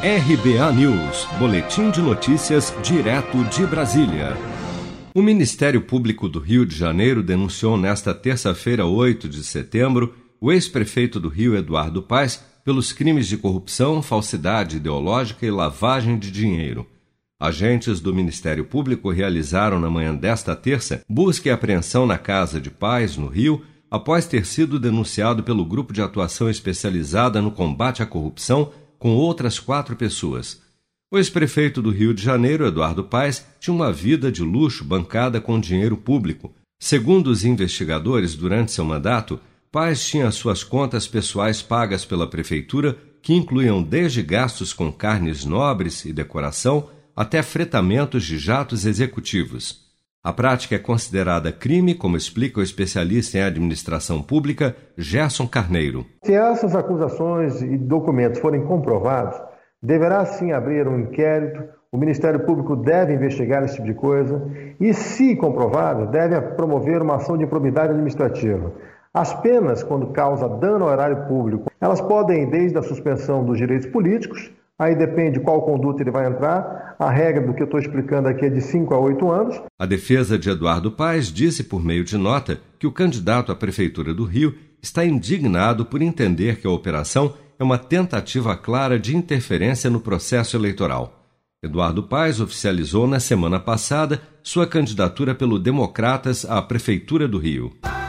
RBA News, Boletim de Notícias, direto de Brasília. O Ministério Público do Rio de Janeiro denunciou nesta terça-feira, 8 de setembro, o ex-prefeito do Rio, Eduardo Paes, pelos crimes de corrupção, falsidade ideológica e lavagem de dinheiro. Agentes do Ministério Público realizaram na manhã desta terça busca e apreensão na casa de Paes, no Rio, após ter sido denunciado pelo Grupo de Atuação Especializada no Combate à Corrupção com outras quatro pessoas. O ex-prefeito do Rio de Janeiro, Eduardo Paes, tinha uma vida de luxo bancada com dinheiro público. Segundo os investigadores, durante seu mandato, Paes tinha suas contas pessoais pagas pela prefeitura, que incluíam desde gastos com carnes nobres e decoração até fretamentos de jatos executivos. A prática é considerada crime, como explica o especialista em administração pública Gerson Carneiro. Se essas acusações e documentos forem comprovados, deverá sim abrir um inquérito, o Ministério Público deve investigar esse tipo de coisa e, se comprovado, deve promover uma ação de improbidade administrativa. As penas, quando causa dano ao erário público, elas podem desde a suspensão dos direitos políticos Aí depende qual conduta ele vai entrar. A regra do que eu estou explicando aqui é de 5 a 8 anos. A defesa de Eduardo Paes disse por meio de nota que o candidato à Prefeitura do Rio está indignado por entender que a operação é uma tentativa clara de interferência no processo eleitoral. Eduardo Paes oficializou na semana passada sua candidatura pelo Democratas à Prefeitura do Rio.